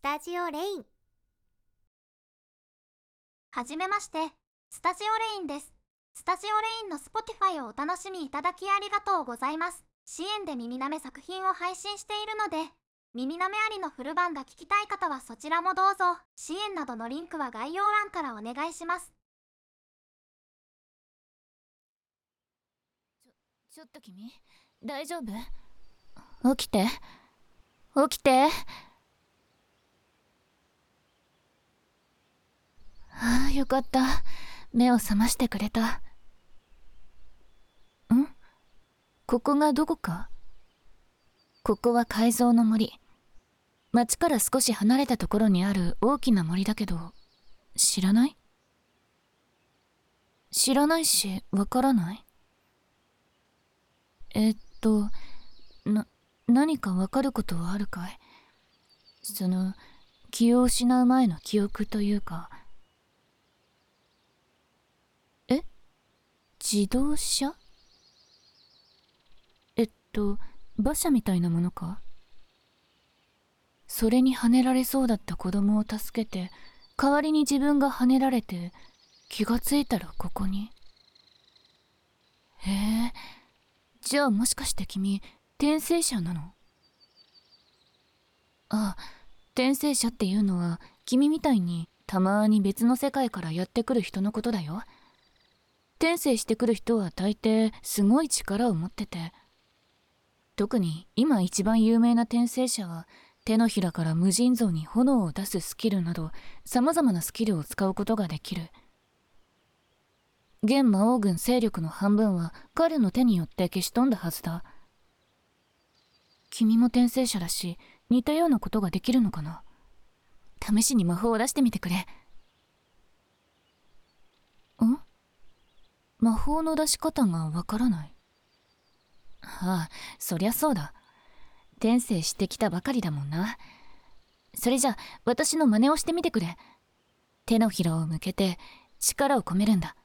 スタジオレインはじめまして、スタジオレインです。スタジオレインの Spotify をお楽しみいただきありがとうございます。支援で耳なめ作品を配信しているので、耳なめありのフル版が聞きたい方はそちらもどうぞ。支援などのリンクは概要欄からお願いします。ちょちょっと君大丈夫？起きて起きてああよかった。目を覚ましてくれた。ん？ここがどこか？ここは改造の森。町から少し離れたところにある大きな森だけど知らない？知らないしわからない？えっとな何かわかることはあるかい？その気を失う前の記憶というかえ自動車？えっと馬車みたいなものか？それにはねられそうだった子供を助けて代わりに自分がはねられて気がついたらここに。へえ。じゃあもしかして君転生者なの？ああ転生者っていうのは君みたいにたまに別の世界からやってくる人のことだよ。転生してくる人は大抵すごい力を持ってて。特に今一番有名な転生者は手のひらから無尽蔵に炎を出すスキルなど様々なスキルを使うことができる。現魔王軍勢力の半分は彼の手によって消し飛んだはずだ。君も転生者だし似たようなことができるのかな？試しに魔法を出してみてくれん魔法の出し方がわからない。ああそりゃそうだ。転生してきたばかりだもんな。それじゃ私の真似をしてみてくれ。手のひらを向けて力を込めるんだ。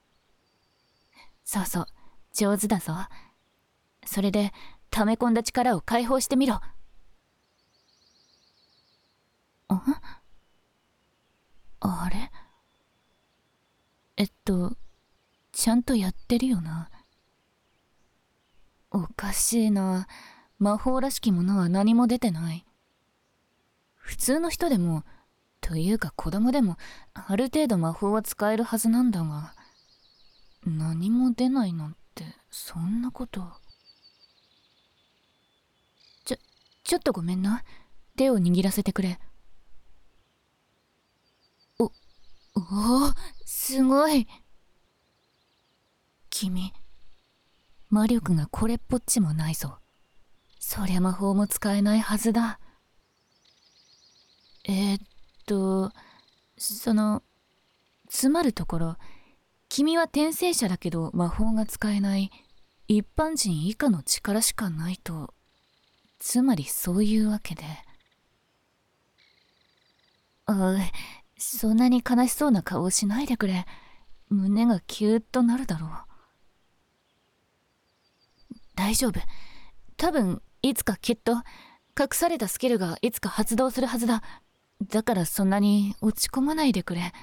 そうそう上手だぞ。それで溜め込んだ力を解放してみろ。ああれ？えっとちゃんとやってるよな。おかしいな。魔法らしきものは何も出てない。普通の人でもというか子供でもある程度魔法は使えるはずなんだが何も出ないなんてそんなこと。ちょちょっとごめんな。手を握らせてくれ。おおおすごい。君。魔力がこれっぽっちもないぞ。そりゃ魔法も使えないはずだ。えー、っとそのつまるところ君は転生者だけど魔法が使えない一般人以下の力しかないとつまりそういうわけで。あそんなに悲しそうな顔をしないでくれ。胸がキューッとなるだろう。大丈夫。多分いつかきっと隠されたスキルがいつか発動するはずだ。だからそんなに落ち込まないでくれ。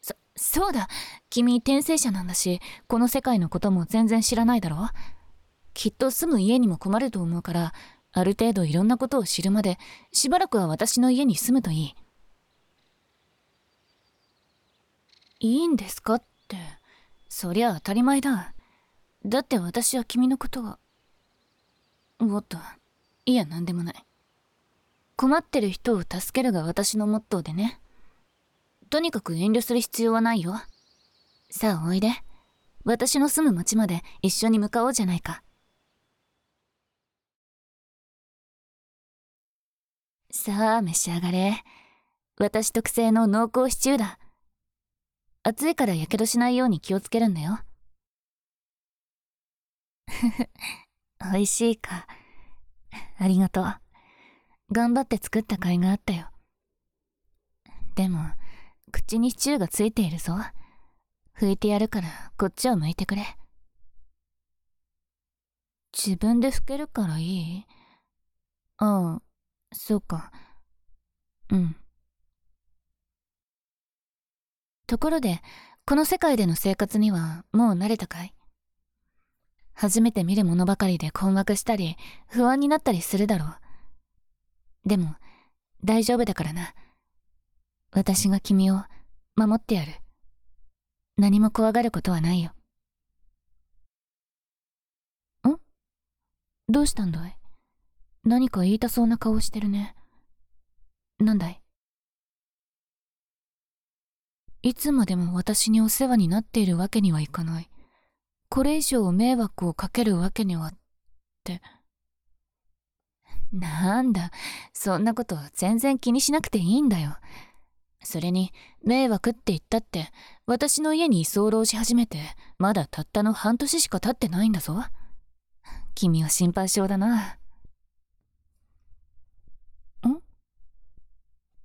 そそうだ。君転生者なんだしこの世界のことも全然知らないだろきっと住む家にも困ると思うからある程度いろんなことを知るまでしばらくは私の家に住むといい。いいんですかって。そりゃ当たり前だ。だって私は君のことがおっといや何でもない。困ってる人を助けるが私のモットーでね。とにかく遠慮する必要はないよ。さあおいで。私の住む町まで一緒に向かおうじゃないか。さあ召し上がれ。私特製の濃厚シチューだ。熱いからやけどしないように気をつけるんだよ。美味しいか。ありがとう。頑張って作った甲斐があったよ。でも口にシチューがついているぞ。拭いてやるからこっちを向いてくれ。自分で拭けるからいい？ああそうか。うん。ところで、この世界での生活にはもう慣れたかい？初めて見るものばかりで困惑したり、不安になったりするだろう。でも、大丈夫だからな。私が君を守ってやる。何も怖がることはないよ。ん？どうしたんだい？何か言いたそうな顔してるね。なんだい？いつまでも私にお世話になっているわけにはいかない。これ以上迷惑をかけるわけには、って。なんだ、そんなこと全然気にしなくていいんだよ。それに、迷惑って言ったって、私の家に居候し始めて、まだたったの半年しか経ってないんだぞ。君は心配性だな。ん？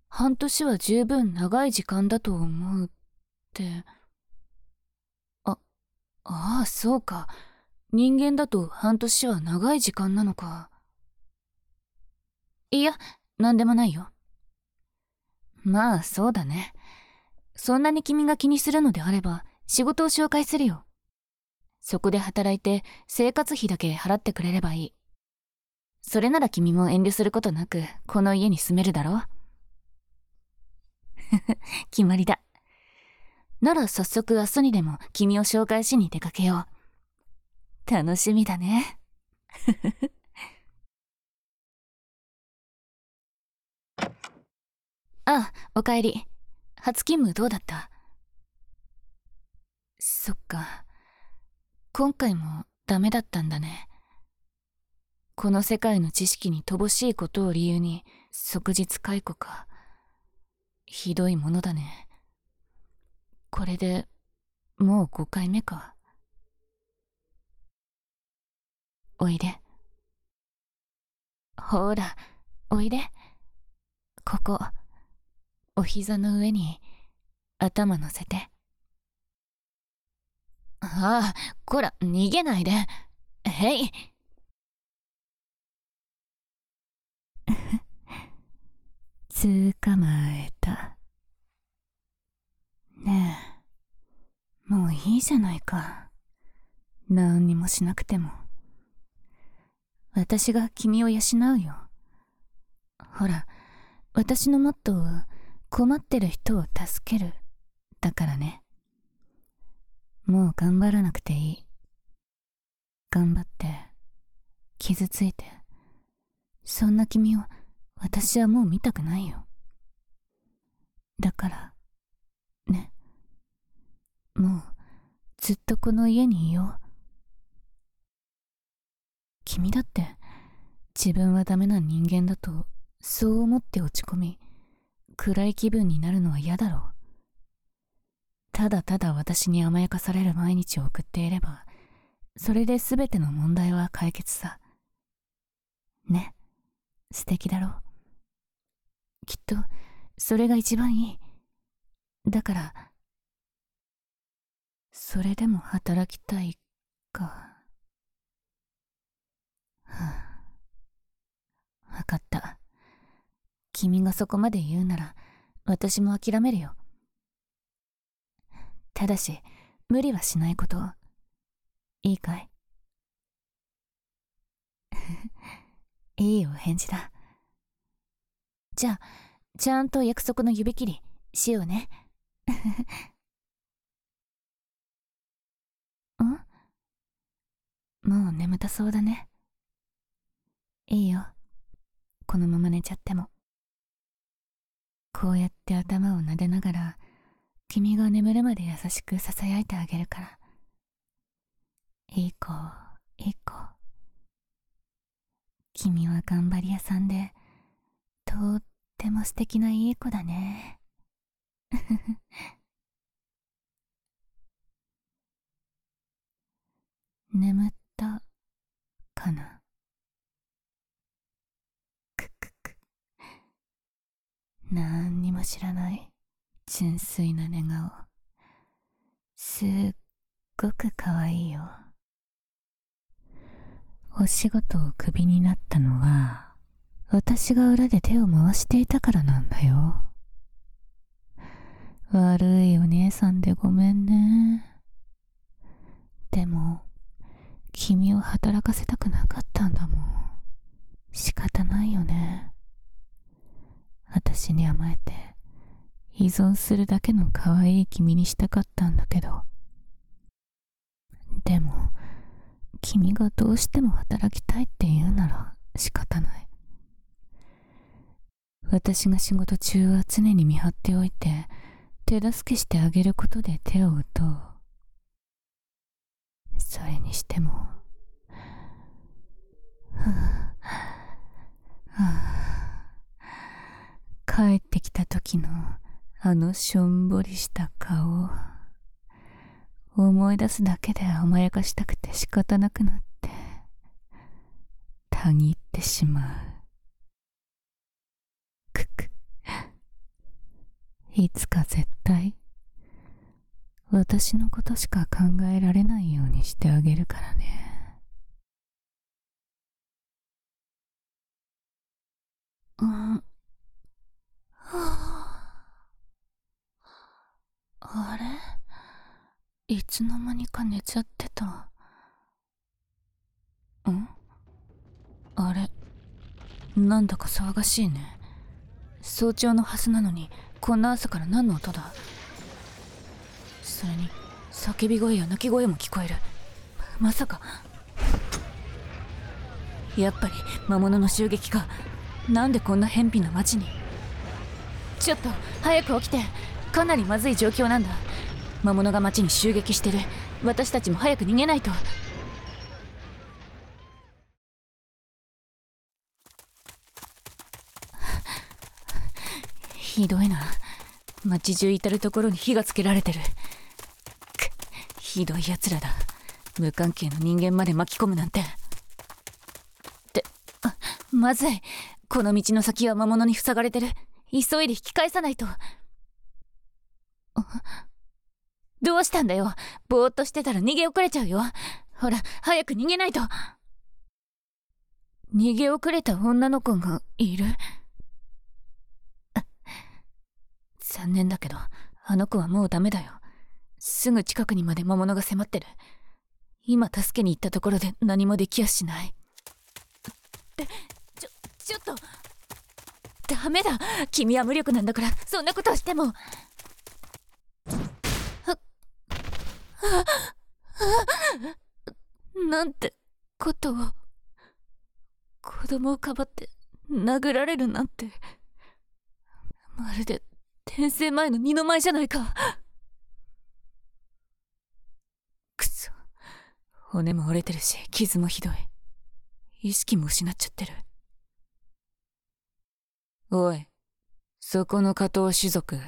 半年は十分長い時間だと思うって。あ、あ、そうか。人間だと半年は長い時間なのか。いや、なんでもないよ。まあ、そうだね。そんなに君が気にするのであれば、仕事を紹介するよ。そこで働いて生活費だけ払ってくれればいい。それなら君も遠慮することなく、この家に住めるだろ 決まりだ。なら早速明日にでも君を紹介しに出かけよう。楽しみだね。あ、おかえり。初勤務どうだった？そっか。今回もダメだったんだね。この世界の知識に乏しいことを理由に即日解雇か。ひどいものだね。これでもう5回目か。おいで。ほら、おいで。ここ。お膝の上に頭乗せて。ああ、こら、逃げないで。へい。捕まえた。ねえ、もういいじゃないか。何にもしなくても。私が君を養うよ。ほら、私のモットーは、困ってる人を助ける。だからね。もう頑張らなくていい。頑張って、傷ついて、そんな君を私はもう見たくないよ。だから、ね。もうずっとこの家にいよう。君だって自分はダメな人間だとそう思って落ち込み、暗い気分になるのは嫌だろう。ただただ私に甘やかされる毎日を送っていれば、それで全ての問題は解決さ。ね、素敵だろう。きっと、それが一番いい。だから、それでも働きたいか。はあ、わかった。君がそこまで言うなら、私も諦めるよ。ただし、無理はしないこと。いいかい？いいお返事だ。じゃあ、ちゃんと約束の指切りしようね。んもう眠たそうだね。いいよ。このまま寝ちゃっても。こうやって頭を撫でながら、君が眠るまで優しく囁いてあげるから。いい子、いい子。君は頑張り屋さんで、とっても素敵ないい子だね。眠ったかな？くくく。なんにも知らない純粋な寝顔。すっごく可愛いよ。お仕事をクビになったのは私が裏で手を回していたからなんだよ。悪いお姉さんでごめんね。でも、君を働かせたくなかったんだもん。仕方ないよね。私に甘えて、依存するだけの可愛い君にしたかったんだけど。でも、君がどうしても働きたいって言うなら仕方ない。私が仕事中は常に見張っておいて、手助けしてあげることで手を打とう。それにしても、はあ、はあ、帰ってきた時のあのしょんぼりした顔。思い出すだけで甘やかしたくて仕方なくなって、たぎってしまう。くく。いつか絶対、私のことしか考えられないようにしてあげるからね。うん。はああれ？いつの間にか寝ちゃってた。ん？あれ？なんだか騒がしいね。早朝のはずなのに、こんな朝から何の音だ？それに、叫び声や泣き声も聞こえる。まさか。やっぱり魔物の襲撃か。なんでこんな偏僻な町にちょっと早く起きてかなりまずい状況なんだ魔物が町に襲撃してる私たちも早く逃げないとひどいな。町中至る所に火がつけられてる。くひどい奴らだ。無関係の人間まで巻き込むなんて。ってあまずい。この道の先は魔物に塞がれてる。急いで引き返さないと。どうしたんだよ。ぼーっとしてたら逃げ遅れちゃうよ。ほら早く逃げないと。逃げ遅れた女の子がいる。残念だけどあの子はもうダメだよ。すぐ近くにまで魔物が迫ってる。今助けに行ったところで何もできやしない。ってちょちょっとダメだ。君は無力なんだからそんなことをしても。なんてことを。子供をかばって殴られるなんて。まるで転生前の二の舞じゃないかくそ骨も折れてるし傷もひどい意識も失っちゃってるおいそこの加藤種族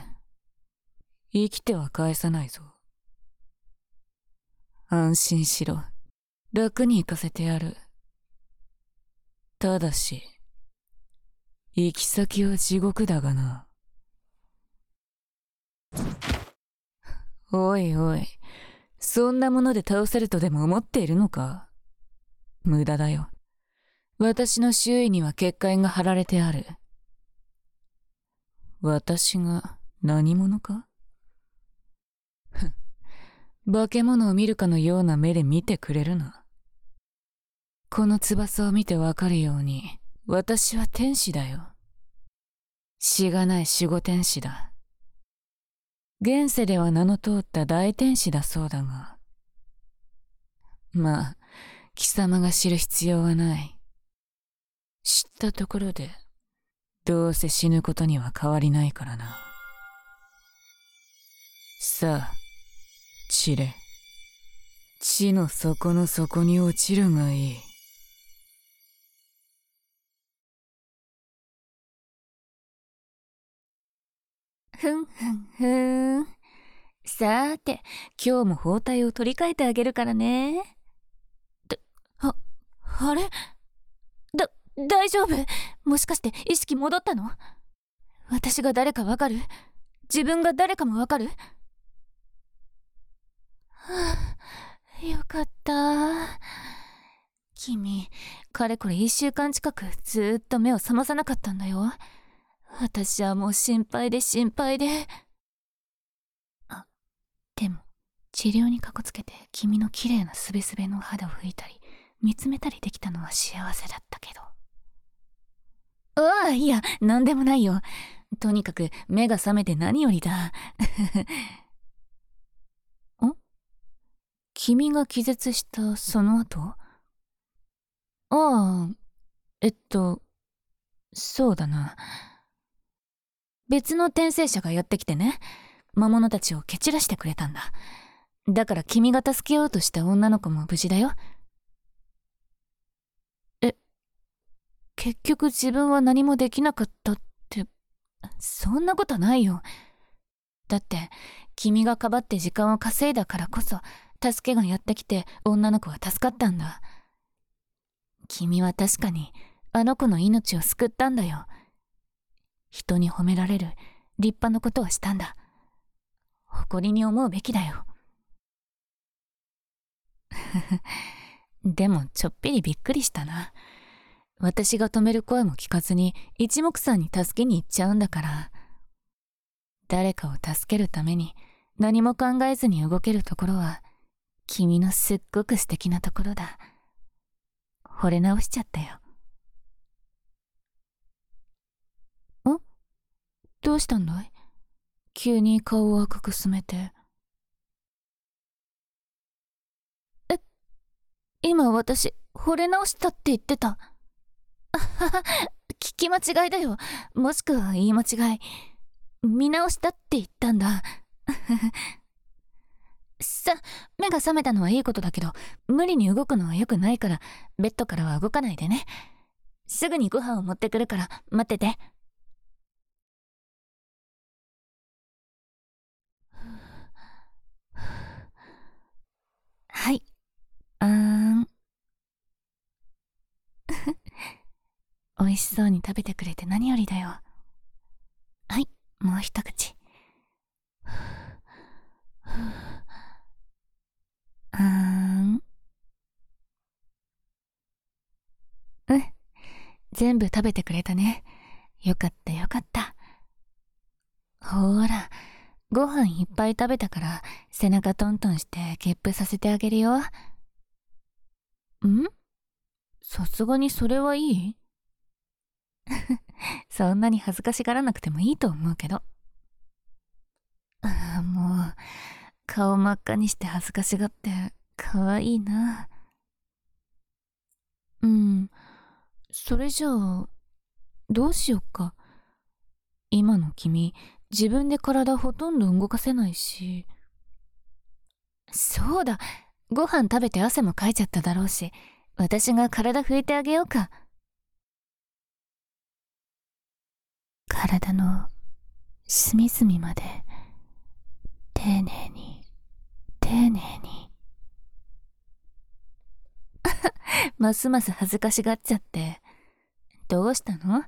生きては返さないぞ安心しろ。楽に行かせてやる。ただし、行き先は地獄だがな。おいおい、そんなもので倒せるとでも思っているのか？無駄だよ。私の周囲には結界が張られてある。私が何者か？化け物を見るかのような目で見てくれるな。この翼を見てわかるように、私は天使だよ。しがない守護天使だ。現世では名の通った大天使だそうだが。まあ、貴様が知る必要はない。知ったところで、どうせ死ぬことには変わりないからな。さあ、散れ。地の底の底に落ちるがいい。ふんふんふん。さーて、今日も包帯を取り替えてあげるからね。だ、あ、あれ？だ、大丈夫？もしかして意識戻ったの？私が誰かわかる？自分が誰かもわかる？はあ、よかった。君かれこれ1週間近くずっと目を覚まさなかったんだよ私はもう心配で心配で。あでも治療にかこつけて君の綺麗なすべすべの肌を拭いたり見つめたりできたのは幸せだったけど。ああいや何でもないよ。とにかく目が覚めて何よりだ。ん君が気絶したその後？ああえっとそうだな。別の転生者がやってきてね魔物たちを蹴散らしてくれたんだ。だから君が助けようとした女の子も無事だよ。え結局自分は何もできなかったってそんなことないよ。だって君がかばって時間を稼いだからこそ助けがやってきて女の子は助かったんだ。君は確かにあの子の命を救ったんだよ。人に褒められる立派なことをしたんだ。誇りに思うべきだよ。でもちょっぴりびっくりしたな。私が止める声も聞かずに一目散に助けに行っちゃうんだから。誰かを助けるために何も考えずに動けるところは君のすっごく素敵なところだ。惚れ直しちゃったよんどうしたんだい？急に顔を赤くすめて。え今私惚れ直したって言ってた。聞き間違いだよ。もしくは言い間違い。見直したって言ったんだ。さ目が覚めたのはいいことだけど無理に動くのは良くないからベッドからは動かないでね。すぐにご飯を持ってくるから待っててはいあーん。美味しそうに食べてくれて何よりだよ。はいもう一口。あーん。うん。全部食べてくれたね。よかったよかった。ほーらご飯いっぱい食べたから背中トントンしてゲップさせてあげるよ。ん？さすがにそれはいい？そんなに恥ずかしがらなくてもいいと思うけど。ああもう顔真っ赤にして恥ずかしがってかわいいな。うん。それじゃあどうしよっか？今の君自分で体ほとんど動かせないし。そうだ。ご飯食べて汗もかいちゃっただろうし私が体拭いてあげようか。体の隅々まで丁寧に丁寧に。ますます恥ずかしがっちゃって。どうしたの？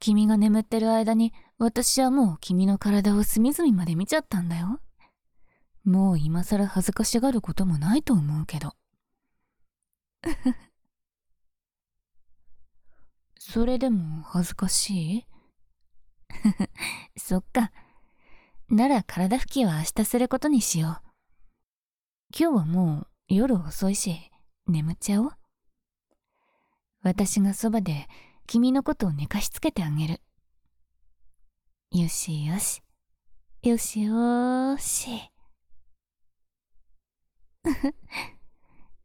君が眠ってる間に私はもう君の体を隅々まで見ちゃったんだよ。もう今更恥ずかしがることもないと思うけど それでも恥ずかしい？そっか。なら体拭きは明日することにしよう。今日はもう夜遅いし、眠っちゃおう。私がそばで君のことを寝かしつけてあげる。よしよし。よしよーし。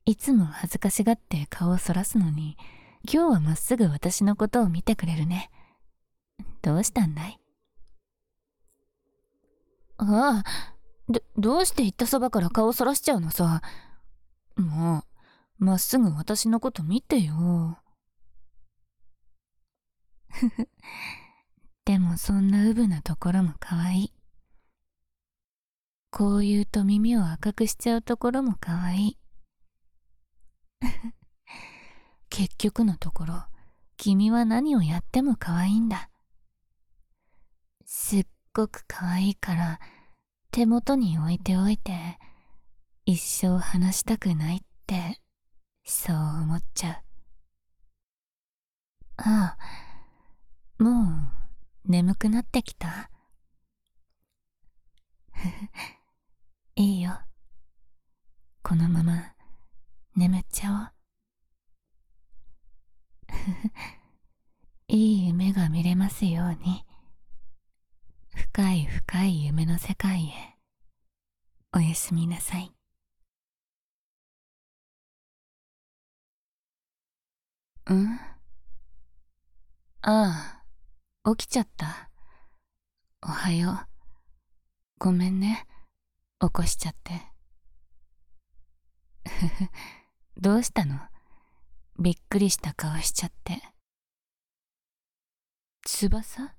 いつも恥ずかしがって顔をそらすのに、今日はまっすぐ私のことを見てくれるね。どうしたんだい？ああ、ど、どうして言ったそばから顔をそらしちゃうのさ。もう、まっすぐ私のこと見てよ。でもそんなうぶなところも可愛い。こう言うと耳を赤くしちゃうところも可愛い。結局のところ、君は何をやっても可愛いんだ。すっごく可愛いから手元に置いておいて一生話したくないってそう思っちゃうああ、もう眠くなってきた？いいよ。このまま眠っちゃおう。いい夢が見れますように。深い深い夢の世界へ。おやすみなさい。ん？ああ、起きちゃった。おはよう。ごめんね。起こしちゃって。ふふ、どうしたの？びっくりした顔しちゃって。翼？あ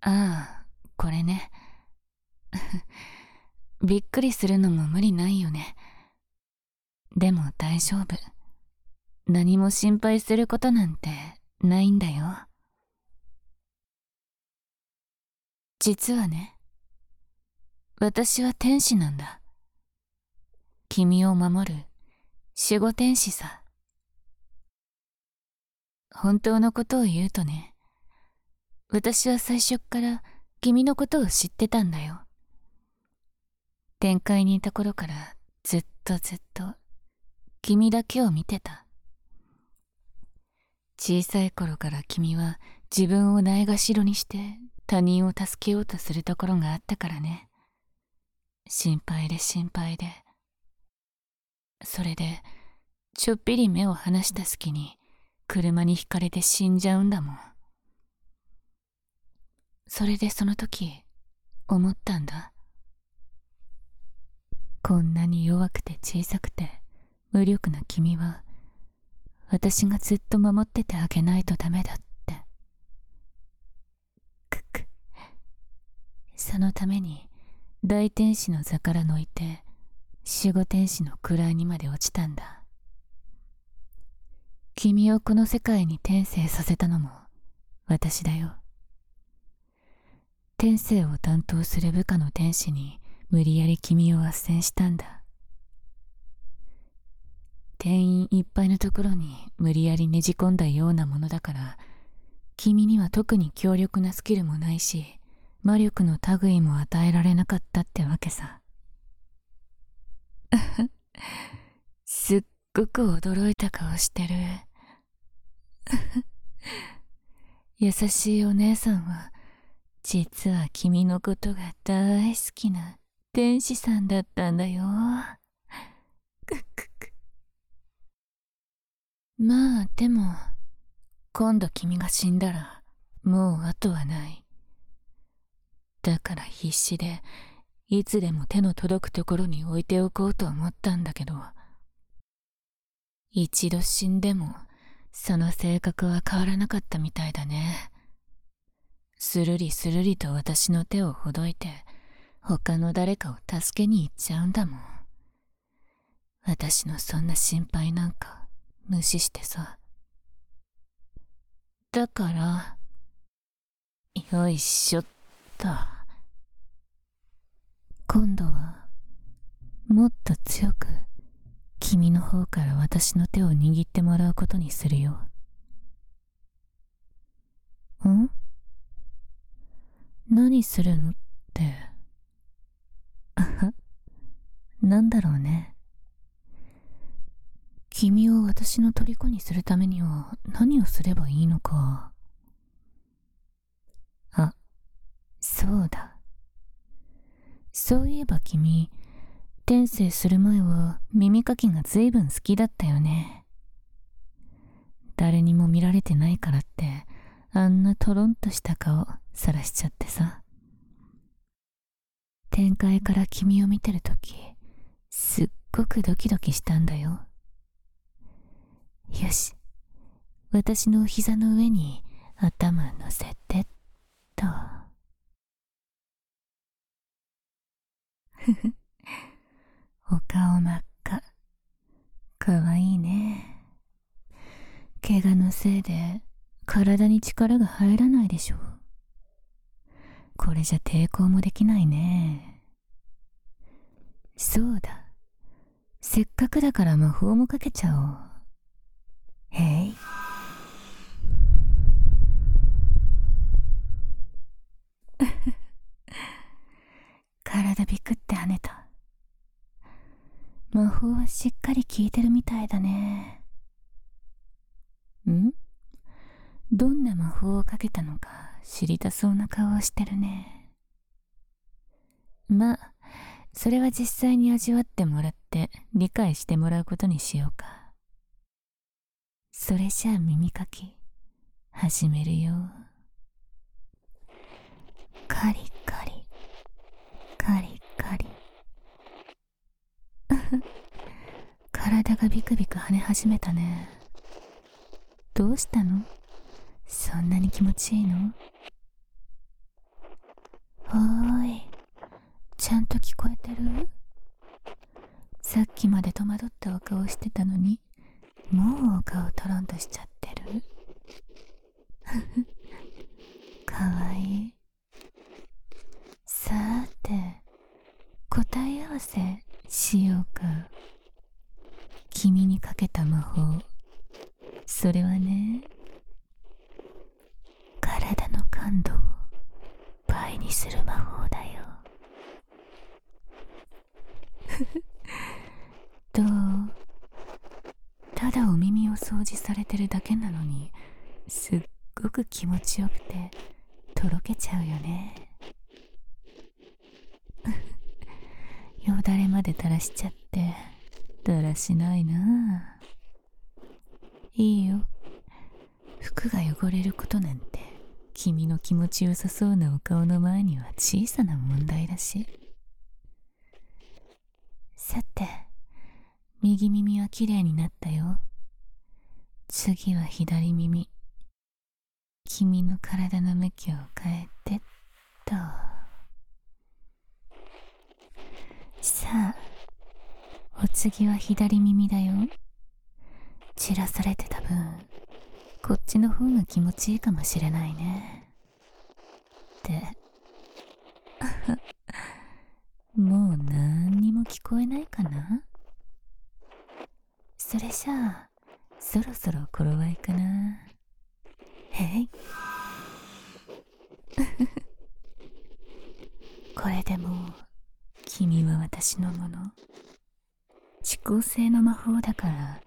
あ、これね。びっくりするのも無理ないよね。でも大丈夫。何も心配することなんてないんだよ。実はね、私は天使なんだ。君を守る守護天使さ。本当のことを言うとね、私は最初っから君のことを知ってたんだよ。展開にいた頃からずっとずっと君だけを見てた。小さい頃から君は自分をないがしろにして他人を助けようとするところがあったからね。心配で心配で。それで、ちょっぴり目を離した隙に車にひかれて死んじゃうんだもん。それでその時、思ったんだ。こんなに弱くて小さくて無力な君は、私がずっと守っててあげないとダメだって。くく。そのために、大天使の座からのいて、守護天使の位にまで落ちたんだ。君をこの世界に転生させたのも私だよ。天性を担当する部下の天使に無理やり君を斡旋したんだ。店員いっぱいのところに無理やりねじ込んだようなものだから、君には特に強力なスキルもないし、魔力の類も与えられなかったってわけさ。すっごく驚いた顔してる。優しいお姉さんは実は君のことが大好きな天使さんだったんだよ。くくく。まあでも、今度君が死んだら、もう後はない。だから必死で、いつでも手の届くところに置いておこうと思ったんだけど、一度死んでも、その性格は変わらなかったみたいだね。するりするりと私の手をほどいて、他の誰かを助けに行っちゃうんだもん。私のそんな心配なんか無視してさ。だから、よいしょっと。今度は、もっと強く、君の方から私の手を握ってもらうことにするよ。ん？何するのって。あは、なんだろうね。君を私の虜にするためには何をすればいいのか。あ、そうだ。そういえば君、転生する前は耳かきが随分好きだったよね。誰にも見られてないからって、あんなトロンとした顔さらしちゃってさ。展開から君を見てるとき、すっごくドキドキしたんだよ。よし、私の膝の上に頭乗せてと。お顔真っ赤。かわいいね。怪我のせいで体に力が入らないでしょう。これじゃ抵抗もできないね。そうだ。せっかくだから魔法もかけちゃおう。へい。ビクって跳ねた。魔法はしっかり効いてるみたいだね。ん？どんな魔法をかけたのか知りたそうな顔をしてるね。まあ、それは実際に味わってもらって理解してもらうことにしようか。それじゃあ耳かき、始めるよ。カリカリ、カリ。体がビクビク跳ね始めたね。どうしたの？そんなに気持ちいいの？おーい。ちゃんと聞こえてる？さっきまで戸惑ったお顔してたのに、もうお顔トロンとしちゃってる？かわいい。さーて、答え合わせしようか。君にかけた魔法。それはね、体の感度を倍にする魔法だよ。どう？ただお耳を掃除されてるだけなのにすっごく気持ちよくてとろけちゃうよねよだれまで垂らしちゃってだらしないな。いいよ。服が汚れることなんて君の気持ちよさそうなお顔の前には小さな問題だし。さて右耳はきれいになったよ。次は左耳。君の体の向きを変えてっとさあお次は左耳だよ。散らされてた分こっちの方が気持ちいいかもしれないね。って もう何にも聞こえないかな？それじゃあそろそろ頃合いかな。へい。これでもう君は私のもの。遅効性の魔法だから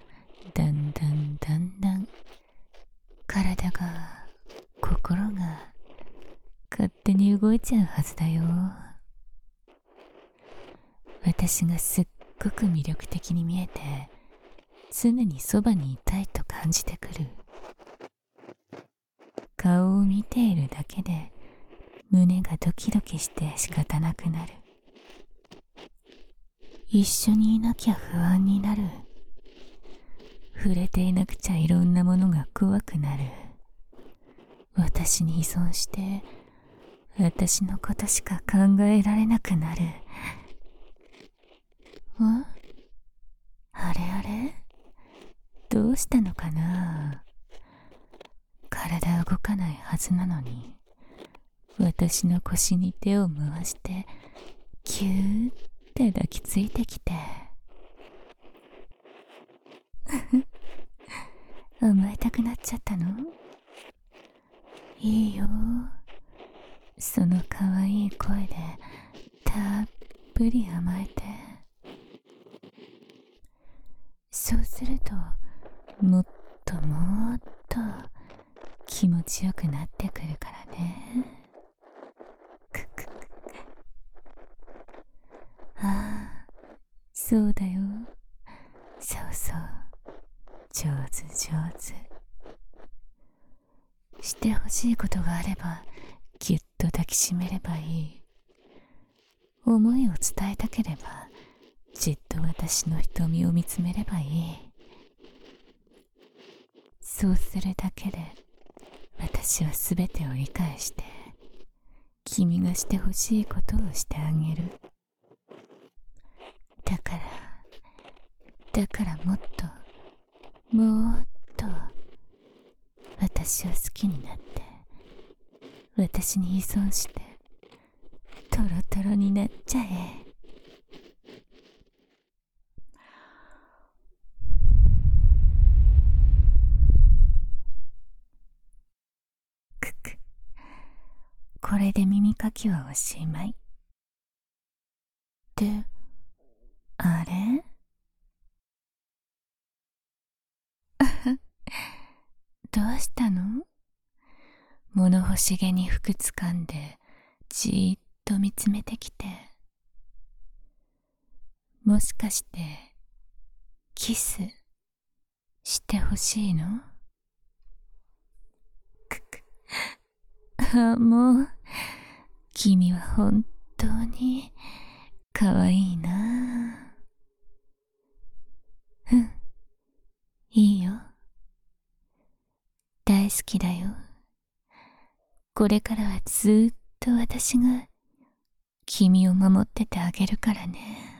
だんだんだんだん体が心が勝手に動いちゃうはずだよ。私がすっごく魅力的に見えて常にそばにいたいと感じてくる。顔を見ているだけで胸がドキドキして仕方なくなる。一緒にいなきゃ不安になる。触れていなくちゃいろんなものが怖くなる。私に依存して私のことしか考えられなくなる。ああれあれ？どうしたのかな？体動かないはずなのに私の腰に手を回してキューって抱きついてきて甘えたくなっちゃったのいいよその可愛い声でたっぷり甘えてそうするともっともっと気持ちよくなってくるからねくくくああそうだよ。そうそう。上手上手。してほしいことがあればぎゅっと抱きしめればいい。思いを伝えたければじっと私の瞳を見つめればいい。そうするだけで私は全てを理解して君がしてほしいことをしてあげるだからだからもっともっと私を好きになって私に依存してトロトロになっちゃえ。くく。これで耳かきはおしまい。ってあれ？どうしたの？物欲しげに服掴んでじーっと見つめてきて。もしかしてキスしてほしいの？く くあもう君は本当にかわいいな。うんいいよ。大好きだよ。これからはずっと私が君を守っててあげるからね。